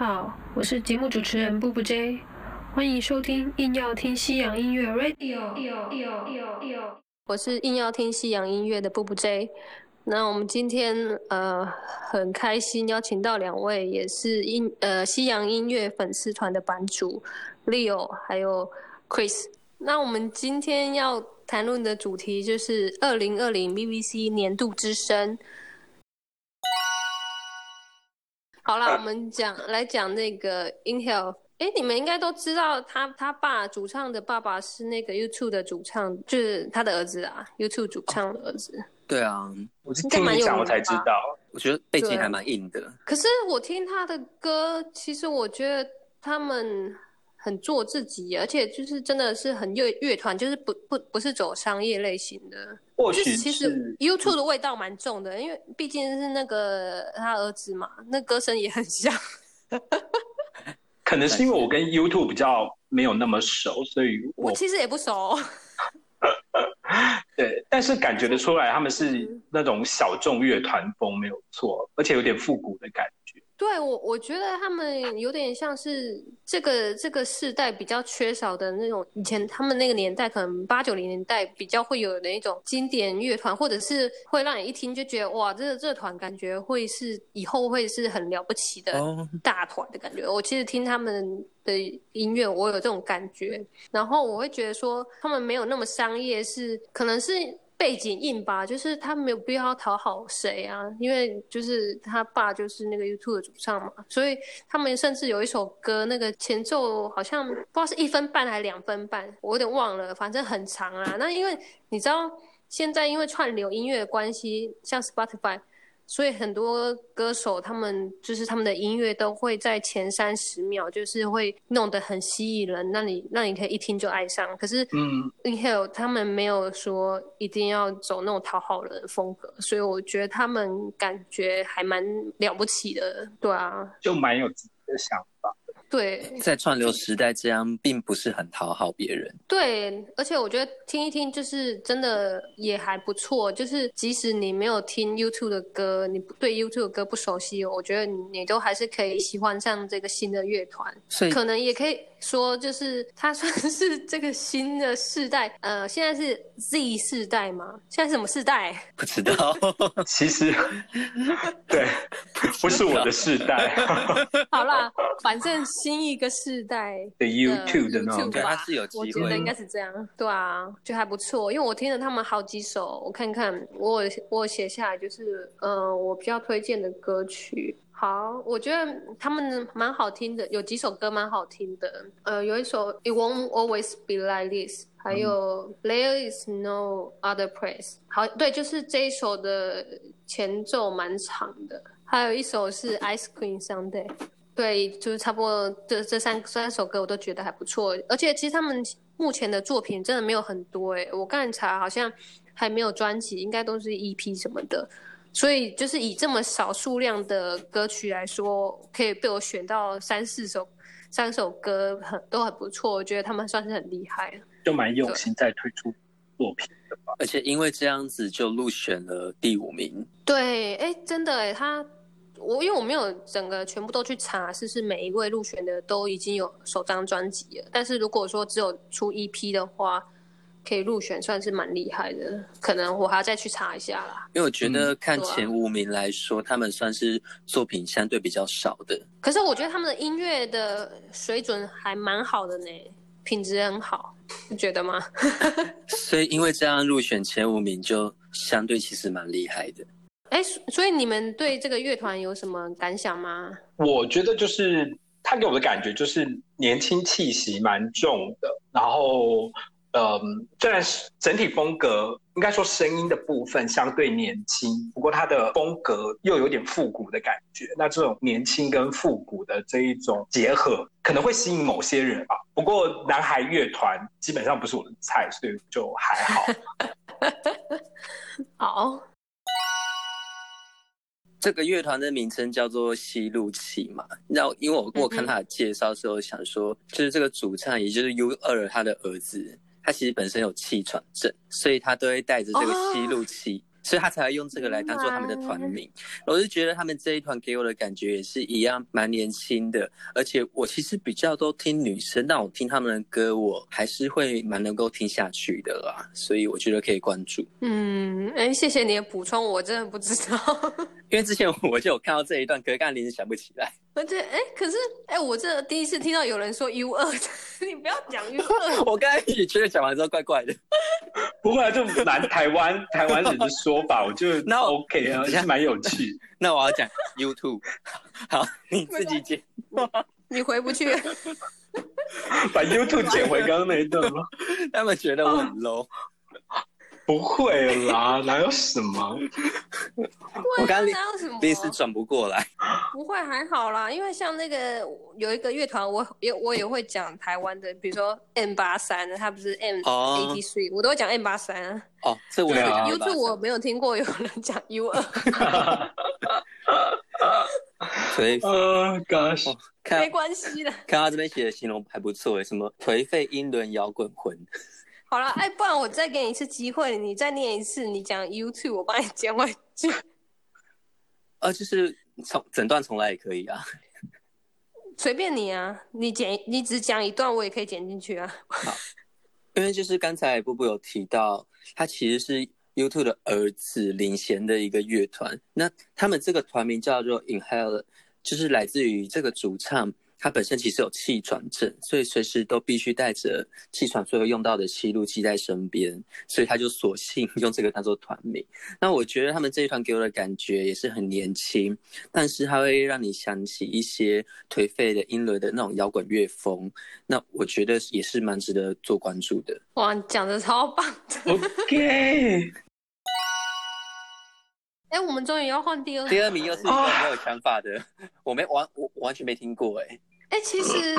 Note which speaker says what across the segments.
Speaker 1: 好，我是节目主持人布布 J，欢迎收听硬要听西洋音乐 Radio。我是硬要听西洋音乐的布布 J。那我们今天呃很开心邀请到两位也是音呃西洋音乐粉丝团的版主 Leo 还有 Chris。那我们今天要谈论的主题就是二零二零 BBC 年度之声。好啦，我们讲来讲那个 Inhale。哎，你们应该都知道他他爸主唱的爸爸是那个 YouTube 的主唱，就是他的儿子啊，YouTube 主唱的儿子。
Speaker 2: 对啊，
Speaker 3: 我是听你讲我才知道。
Speaker 2: 我觉得背景还蛮硬的。
Speaker 1: 可是我听他的歌，其实我觉得他们很做自己，而且就是真的是很乐乐团，就是不不不是走商业类型的。
Speaker 3: 或许
Speaker 1: 其实 YouTube 的味道蛮重的，因为毕竟是那个他儿子嘛，那歌声也很像。
Speaker 3: 可能是因为我跟 YouTube 比较没有那么熟，所以
Speaker 1: 我其实也不熟。
Speaker 3: 对，但是感觉得出来，他们是那种小众乐团风，没有错，而且有点复古的感觉。
Speaker 1: 对我，我觉得他们有点像是这个这个世代比较缺少的那种，以前他们那个年代，可能八九零年代比较会有的一种经典乐团，或者是会让你一听就觉得哇，这个这团感觉会是以后会是很了不起的大团的感觉。我其实听他们的音乐，我有这种感觉，然后我会觉得说他们没有那么商业，是可能是。背景硬吧，就是他没有必要讨好谁啊，因为就是他爸就是那个 YouTube 的主唱嘛，所以他们甚至有一首歌，那个前奏好像不知道是一分半还是两分半，我有点忘了，反正很长啊。那因为你知道现在因为串流音乐的关系，像 Spotify。所以很多歌手，他们就是他们的音乐都会在前三十秒，就是会弄得很吸引人，让你让你可以一听就爱上。可是，嗯，Inhale 他们没有说一定要走那种讨好人的风格，所以我觉得他们感觉还蛮了不起的，对啊，
Speaker 3: 就蛮有自己的想法。
Speaker 1: 对，
Speaker 2: 在串流时代，这样并不是很讨好别人。
Speaker 1: 对，而且我觉得听一听就是真的也还不错。就是即使你没有听 YouTube 的歌，你对 YouTube 的歌不熟悉，我觉得你都还是可以喜欢上这个新的乐团。
Speaker 2: 所以
Speaker 1: 可能也可以说，就是他算是这个新的世代。呃，现在是 Z 世代吗？现在是什么世代？
Speaker 2: 不知道。
Speaker 3: 其实，对，不是我的世代。
Speaker 1: 好啦，反正。新一个世代
Speaker 3: 的 YouTube 的那种，
Speaker 2: 他是有机会，
Speaker 1: 我觉得应该是这样，对啊，就还不错。因为我听了他们好几首，我看看，我我写下来就是，呃，我比较推荐的歌曲。好，我觉得他们蛮好听的，有几首歌蛮好听的。呃，有一首 It Won't Always Be Like This，还有 There Is No Other Place。好，对，就是这一首的前奏蛮长的。还有一首是 Ice Cream Sunday。对，就是差不多这这三三首歌我都觉得还不错，而且其实他们目前的作品真的没有很多哎，我刚才查好像还没有专辑，应该都是 EP 什么的，所以就是以这么少数量的歌曲来说，可以被我选到三四首三首歌很都很不错，我觉得他们算是很厉害，
Speaker 3: 就蛮用心在推出作品的吧，
Speaker 2: 而且因为这样子就入选了第五名，
Speaker 1: 对，哎，真的哎，他。我因为我没有整个全部都去查，是是每一位入选的都已经有首张专辑了。但是如果说只有出一批的话，可以入选，算是蛮厉害的。可能我还要再去查一下啦。
Speaker 2: 因为我觉得看前五名来说，他们算是作品相对比较少的。
Speaker 1: 可是我觉得他们的音乐的水准还蛮好的呢，品质很好，你觉得吗？
Speaker 2: 所以因为这样入选前五名，就相对其实蛮厉害的。
Speaker 1: 哎，所以你们对这个乐团有什么感想吗？
Speaker 3: 我觉得就是他给我的感觉就是年轻气息蛮重的，然后，嗯，虽然是整体风格应该说声音的部分相对年轻，不过他的风格又有点复古的感觉。那这种年轻跟复古的这一种结合，可能会吸引某些人吧。不过男孩乐团基本上不是我的菜，所以就还好。
Speaker 1: 好。
Speaker 2: 这个乐团的名称叫做吸路器嘛，然后因为我我看他的介绍时候想说，就是这个主唱也就是 U 二他的儿子，他其实本身有气喘症，所以他都会带着这个吸入器所以他才会用这个来当做他们的团名。我是觉得他们这一团给我的感觉也是一样，蛮年轻的。而且我其实比较都听女生，但我听他们的歌，我还是会蛮能够听下去的啦。所以我觉得可以关注。
Speaker 1: 嗯，哎，谢谢你的补充，我真的不知道。
Speaker 2: 因为之前我就有看到这一段歌，但临时想不起来。
Speaker 1: 而且，哎，可是，哎，我这第一次听到有人说 U 二，你不要讲 U 二。
Speaker 2: 我刚才也觉得讲完之后怪怪的。
Speaker 3: 不会，就南台湾台湾人的说法，我就 那 OK 啊，也蛮有趣。
Speaker 2: 那我要讲 YouTube，好，你自己剪。
Speaker 1: 你回不去，
Speaker 3: 把 YouTube 剪回刚刚那一段吗？
Speaker 2: 他们觉得我很 low。
Speaker 3: 不会啦，哪有什么？
Speaker 2: 我刚
Speaker 1: 哪有什么？
Speaker 2: 临时转不过来。
Speaker 1: 不会，还好啦，因为像那个有一个乐团，我也我也会讲台湾的，比如说 M 八三，他不是 M eighty three，我都会讲 M 八三。
Speaker 2: 哦，这我
Speaker 1: YouTube 我没有听过有人讲 U 二。
Speaker 2: 颓
Speaker 3: 废，Gosh，
Speaker 1: 没关系的。
Speaker 2: 看他这边写的形容还不错诶，什么颓废英伦摇滚魂。
Speaker 1: 好了，哎，不然我再给你一次机会，你再念一次，你讲 YouTube，我帮你剪回去。
Speaker 2: 呃，就是从整段重来也可以啊，
Speaker 1: 随便你啊，你剪，你只讲一段，我也可以剪进去啊。
Speaker 2: 好，因为就是刚才布布有提到，他其实是 YouTube 的儿子领衔的一个乐团，那他们这个团名叫做 Inhale，就是来自于这个主唱。他本身其实有气喘症，所以随时都必须带着气喘所有用到的吸入器在身边，所以他就索性 用这个当做团名。那我觉得他们这一团给我的感觉也是很年轻，但是它会让你想起一些颓废的英伦的那种摇滚乐风。那我觉得也是蛮值得做关注的。
Speaker 1: 哇，讲的超棒
Speaker 3: ！OK。
Speaker 1: 哎，我们终于要换第二
Speaker 2: 第二名，又是一个没有想法的，我没完，我完全没听过哎。
Speaker 1: 哎，其实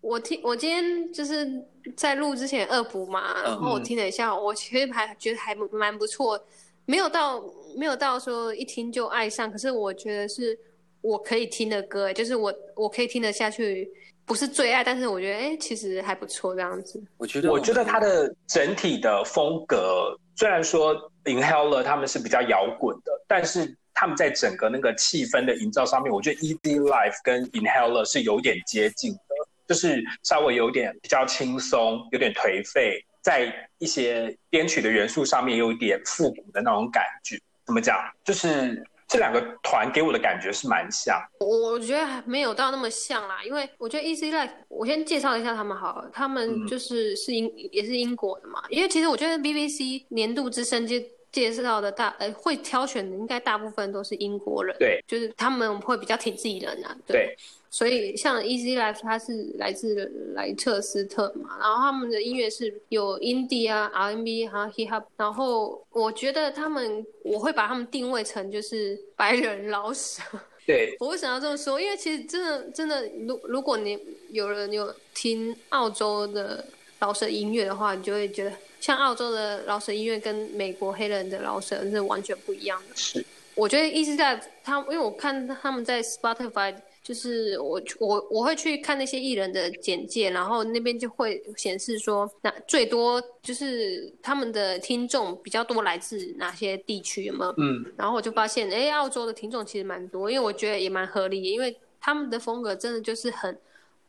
Speaker 1: 我听我今天就是在录之前恶补嘛，然后我听了一下，我其实还觉得还蛮不错，没有到没有到说一听就爱上，可是我觉得是我可以听的歌，就是我我可以听得下去，不是最爱，但是我觉得哎，其实还不错这样子。
Speaker 2: 我觉得
Speaker 3: 我觉得他的整体的风格，虽然说 Inhaler 他们是比较摇滚的，但是。他们在整个那个气氛的营造上面，我觉得 Easy Life 跟 Inhaler 是有点接近的，就是稍微有点比较轻松，有点颓废，在一些编曲的元素上面有一点复古的那种感觉。怎么讲？就是这两个团给我的感觉是蛮像。
Speaker 1: 我觉得没有到那么像啦，因为我觉得 Easy Life，我先介绍一下他们好了，他们就是是英也是英国的嘛。因为其实我觉得 BBC 年度之声就。介绍的大呃会挑选的应该大部分都是英国人，
Speaker 3: 对，
Speaker 1: 就是他们会比较挺自己人啊，
Speaker 3: 对，
Speaker 1: 所以像 Easy Life 它是来自莱彻斯特嘛，然后他们的音乐是有 indie 啊 R&B 还有 hip hop，然后我觉得他们我会把他们定位成就是白人老舍，
Speaker 3: 对
Speaker 1: 我为什么要这么说？因为其实真的真的，如如果你有人有听澳洲的老舍音乐的话，你就会觉得。像澳洲的老舍音乐跟美国黑人的老舍是完全不一样的。
Speaker 3: 是，
Speaker 1: 我觉得意思在他，因为我看他们在 Spotify，就是我我我会去看那些艺人的简介，然后那边就会显示说，那最多就是他们的听众比较多来自哪些地区有没有？嗯，然后我就发现，哎，澳洲的听众其实蛮多，因为我觉得也蛮合理，因为他们的风格真的就是很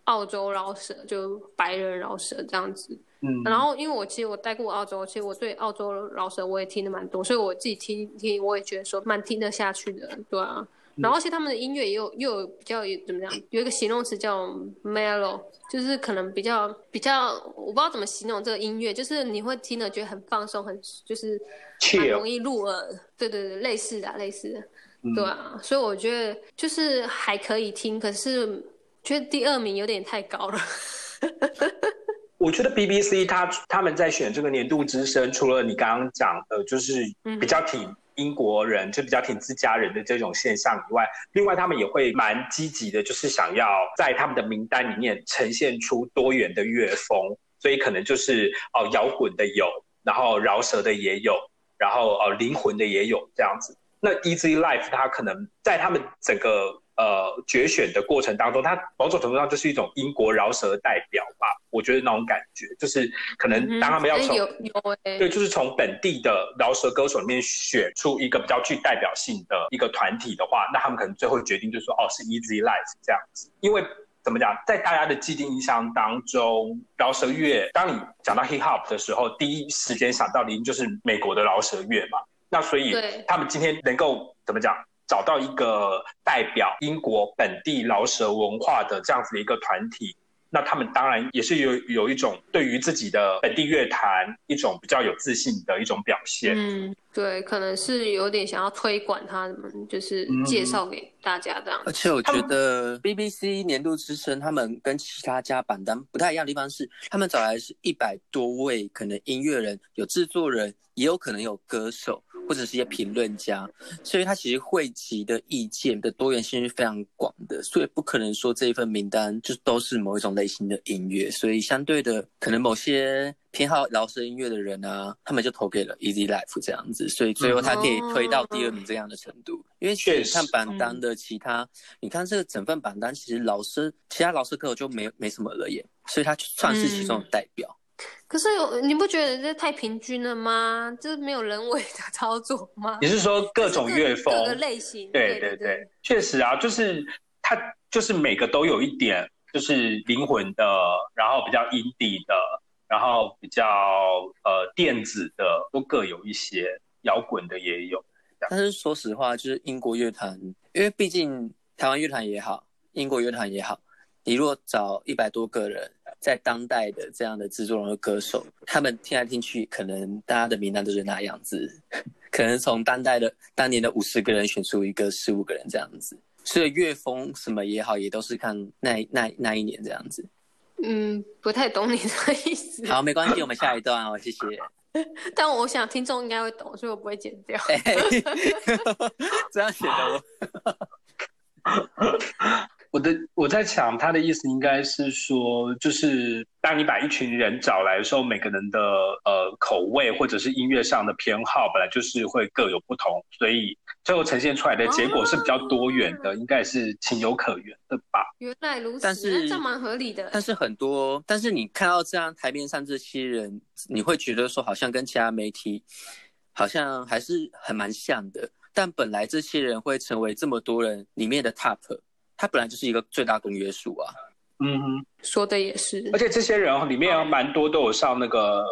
Speaker 1: 澳洲老舍，就白人老舍这样子。嗯，然后因为我其实我待过澳洲，其实我对澳洲老舍我也听的蛮多，所以我自己听听我也觉得说蛮听得下去的，对啊。然后其实他们的音乐也有又有比较怎么样，有一个形容词叫 mellow，就是可能比较比较我不知道怎么形容这个音乐，就是你会听了觉得很放松，很就是很容易入耳。对对对，类似的类似的，对啊。所以我觉得就是还可以听，可是觉得第二名有点太高了。
Speaker 3: 我觉得 BBC 他他们在选这个年度之声，除了你刚刚讲的，就是比较挺英国人，就比较挺自家人的这种现象以外，另外他们也会蛮积极的，就是想要在他们的名单里面呈现出多元的乐风，所以可能就是哦摇滚的有，然后饶舌的也有，然后哦灵魂的也有这样子。那 Easy Life 它可能在他们整个呃决选的过程当中，他某种程度上就是一种英国饶舌代表吧。我觉得那种感觉，就是可能当他们要从对，就是从本地的饶舌歌手里面选出一个比较具代表性的一个团体的话，那他们可能最后决定就是说，哦，是 Easy Life 这样子。因为怎么讲，在大家的既定印象当中，饶舌乐，当你讲到 Hip Hop 的时候，第一时间想到的就是美国的饶舌乐嘛。那所以他们今天能够怎么讲？找到一个代表英国本地饶舌文化的这样子的一个团体，那他们当然也是有有一种对于自己的本地乐坛一种比较有自信的一种表现。
Speaker 1: 嗯，对，可能是有点想要推广他们，就是介绍给大家这样。
Speaker 2: 而且我觉得 BBC 年度之声他们跟其他家榜单不太一样的地方是，他们找来是一百多位可能音乐人，有制作人，也有可能有歌手。或者是一些评论家，所以他其实汇集的意见的多元性是非常广的，所以不可能说这一份名单就都是某一种类型的音乐，所以相对的，可能某些偏好饶舌音乐的人啊，他们就投给了 Easy Life 这样子，所以最后他可以推到第二名这样的程度。因为确实看榜单的其他，你看这个整份榜单，其实老师其他老师歌手就没没什么了耶，所以他算是其中的代表。
Speaker 1: 可是有你不觉得这太平均了吗？这没有人为的操作吗？
Speaker 3: 你是说各种乐风、
Speaker 1: 各个类型？对对对，
Speaker 3: 确实啊，就是它就是每个都有一点，就是灵魂的，然后比较阴底的，然后比较呃电子的，都各有一些，摇滚的也有。
Speaker 2: 但是说实话，就是英国乐团，因为毕竟台湾乐团也好，英国乐团也好。你如果找一百多个人，在当代的这样的制作人的歌手，他们听来听去，可能大家的名单都是那样子，可能从当代的当年的五十个人选出一个十五个人这样子，所以乐风什么也好，也都是看那那那一年这样子。
Speaker 1: 嗯，不太懂你的意思。
Speaker 2: 好，没关系，我们下一段哦，谢谢。
Speaker 1: 但我想听众应该会懂，所以我不会剪掉。
Speaker 2: 这样写的
Speaker 3: 我。我的我在想，他的意思应该是说，就是当你把一群人找来的时候，每个人的呃口味或者是音乐上的偏好，本来就是会各有不同，所以最后呈现出来的结果是比较多元的，应该是情有可原的吧？
Speaker 1: 原来如此，
Speaker 2: 但是
Speaker 1: 这蛮合理的。
Speaker 2: 但是很多，但是你看到这样台面上这些人，你会觉得说，好像跟其他媒体好像还是很蛮像的。但本来这些人会成为这么多人里面的 top。它本来就是一个最大公约数啊，
Speaker 3: 嗯哼，
Speaker 1: 说的也是。
Speaker 3: 而且这些人里面有蛮多都有上那个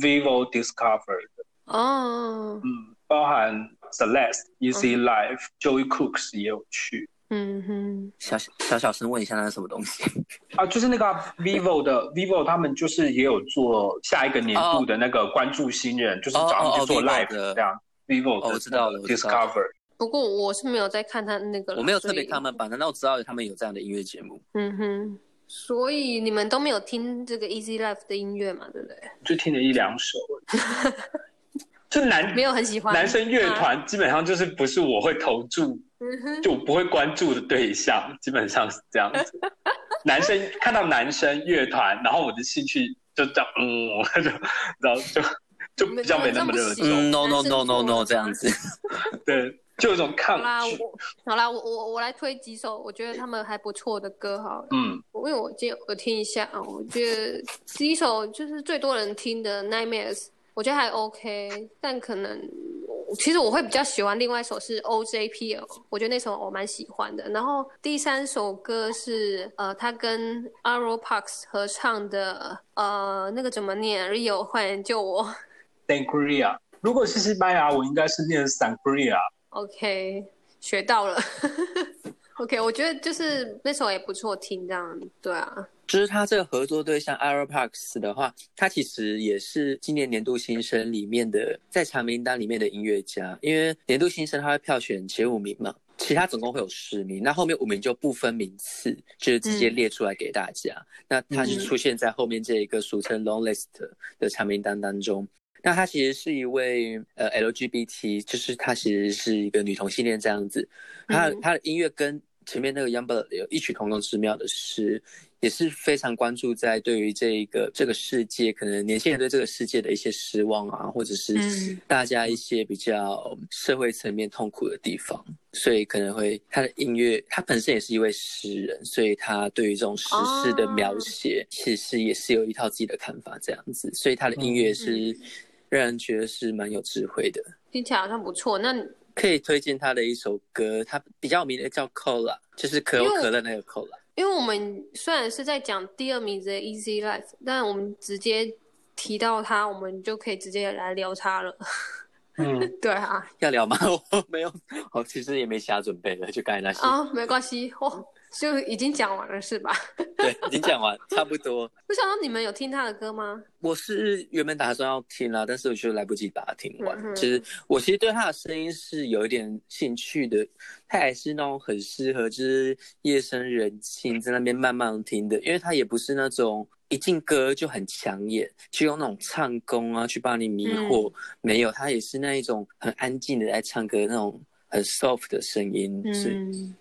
Speaker 3: Vivo Discover 的
Speaker 1: 哦，
Speaker 3: 嗯，包含 Celeste、Easy Life、Joey Cooks 也有去。
Speaker 1: 嗯哼，
Speaker 2: 小小小声问一下那是什么东西
Speaker 3: 啊？就是那个 Vivo 的 Vivo，他们就是也有做下一个年度的那个关注新人，就是找你去做 Live 这样。Vivo
Speaker 2: 我知道了
Speaker 3: ，Discover。
Speaker 1: 不过我是没有在看他那个，
Speaker 2: 我没有特别看他们版，但我知道他们有这样的音乐节目。
Speaker 1: 嗯哼，所以你们都没有听这个 Easy Life 的音乐嘛？对不对？
Speaker 3: 就听了一两首。就男
Speaker 1: 没有很喜欢
Speaker 3: 男生乐团，基本上就是不是我会投注，就不会关注的对象，基本上是这样子。男生看到男生乐团，然后我的兴趣就这样，嗯，就然后就就比较没那么热衷。
Speaker 2: No no no no no 这样子，
Speaker 3: 对。就有种抗
Speaker 1: 拒。好啦，我我我来推几首我觉得他们还不错的歌好了。
Speaker 3: 嗯，
Speaker 1: 因为我今我听一下啊，我觉得第一首就是最多人听的《Nightmares》，我觉得还 OK，但可能其实我会比较喜欢另外一首是 OJPL，我觉得那首我蛮喜欢的。然后第三首歌是呃，他跟 Arrow Parks 合唱的呃，那个怎么念？Rio，快点救我！
Speaker 3: Sangria，如果是西班牙，我应该是念 Sangria。
Speaker 1: OK，学到了。OK，我觉得就是那首也不错听，这样对啊。
Speaker 2: 就是他这个合作对象 a r o Parks 的话，他其实也是今年年度新生里面的在长名单里面的音乐家。因为年度新生他会票选前五名嘛，其他总共会有十名，那后面五名就不分名次，就是直接列出来给大家。那他是出现在后面这一个俗称 Long List 的长名单当中。那她其实是一位呃 LGBT，就是她其实是一个女同性恋这样子。她她的音乐跟前面那个 Youngblood 有异曲同工之妙的是，也是非常关注在对于这个这个世界，可能年轻人对这个世界的一些失望啊，或者是大家一些比较社会层面痛苦的地方，所以可能会他的音乐，他本身也是一位诗人，所以他对于这种时事的描写，其实也是有一套自己的看法这样子，所以他的音乐是让人觉得是蛮有智慧的，
Speaker 1: 听起来好像不错。那
Speaker 2: 可以推荐他的一首歌，他比较有名的叫《Cola》，就是可口可乐那个 Cola。
Speaker 1: 因为我们虽然是在讲第二名的《Easy Life》，但我们直接提到他，我们就可以直接来聊他了。嗯，对啊，
Speaker 2: 要聊吗？我没有，我其实也没瞎准备的，就刚才那些
Speaker 1: 啊，没关系哦。就已经讲完了是吧？
Speaker 2: 对，已经讲完，差不多。
Speaker 1: 不想到你们有听他的歌吗？
Speaker 2: 我是原本打算要听啦，但是我就来不及把它听完。其实我其实对他的声音是有一点兴趣的，他还是那种很适合就是夜深人静在那边慢慢听的，因为他也不是那种一进歌就很抢眼，去用那种唱功啊去把你迷惑。没有，他也是那一种很安静的在唱歌那种。很 soft 的声音，是。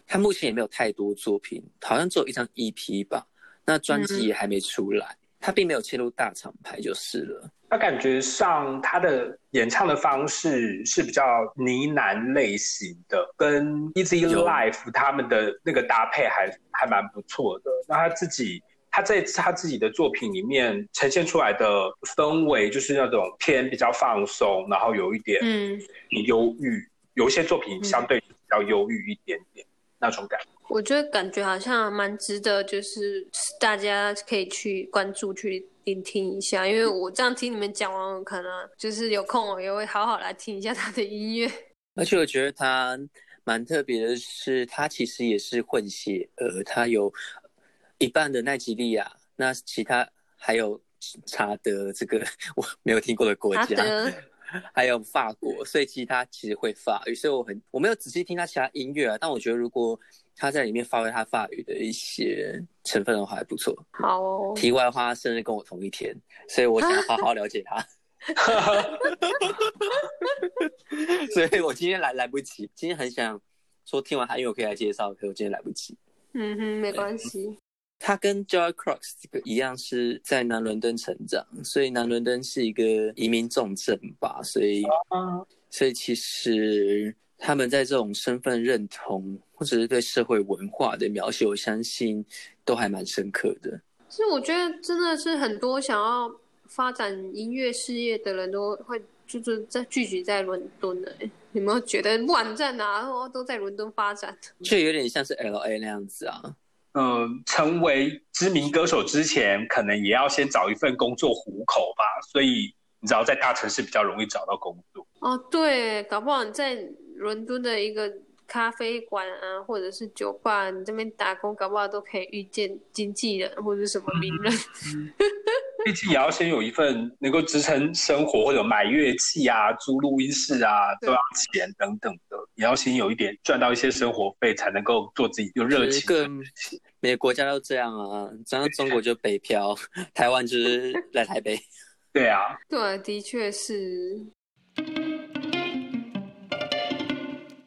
Speaker 2: 他目前也没有太多作品，好像只有一张 EP 吧。那专辑也还没出来，他并没有切入大厂牌就是了。
Speaker 3: 他感觉上他的演唱的方式是比较呢喃类型的，跟 Easy Life 他们的那个搭配还还蛮不错的。那他自己他在他自己的作品里面呈现出来的氛围，就是那种偏比较放松，然后有一点嗯忧郁。有一些作品相对比较忧郁一点点那种感觉，
Speaker 1: 我觉得感觉好像蛮值得，就是大家可以去关注、去聆听一下。因为我这样听你们讲完，我可能就是有空我也会好好来听一下他的音乐。
Speaker 2: 而且我觉得他蛮特别的是，他其实也是混血，呃，他有一半的奈及利亚，那其他还有查德这个我没有听过的国家。还有法国，所以其实他其实会法语，所以我很我没有仔细听他其他音乐啊，但我觉得如果他在里面发挥他法语的一些成分的话，还不错。
Speaker 1: 好哦。
Speaker 2: 题外话，生日跟我同一天，所以我想好好了解他。所以我今天来来不及，今天很想说听完他因为我可以来介绍，可是我今天来不及。
Speaker 1: 嗯哼，没关系。
Speaker 2: 他跟 Joy 个一样，是在南伦敦成长，所以南伦敦是一个移民重镇吧，所以，所以其实他们在这种身份认同或者是对社会文化的描写，我相信都还蛮深刻的。
Speaker 1: 其实我觉得真的是很多想要发展音乐事业的人都会就是在聚集在伦敦的，有没有觉得不管在哪都在伦敦发展？
Speaker 2: 就有点像是 LA 那样子啊。
Speaker 3: 嗯，成为知名歌手之前，可能也要先找一份工作糊口吧。所以你知道，在大城市比较容易找到工作。
Speaker 1: 哦，对，搞不好你在伦敦的一个咖啡馆啊，或者是酒吧，你这边打工，搞不好都可以遇见经纪人或者什么名人。
Speaker 3: 毕竟也要先有一份能够支撑生活，或者买乐器啊、租录音室啊都要钱等等的，也要先有一点赚到一些生活费，才能够做自己有热情。
Speaker 2: 每个国家都这样啊，像中国就北漂，台湾就是来台北。
Speaker 3: 对啊，
Speaker 1: 对，的确是。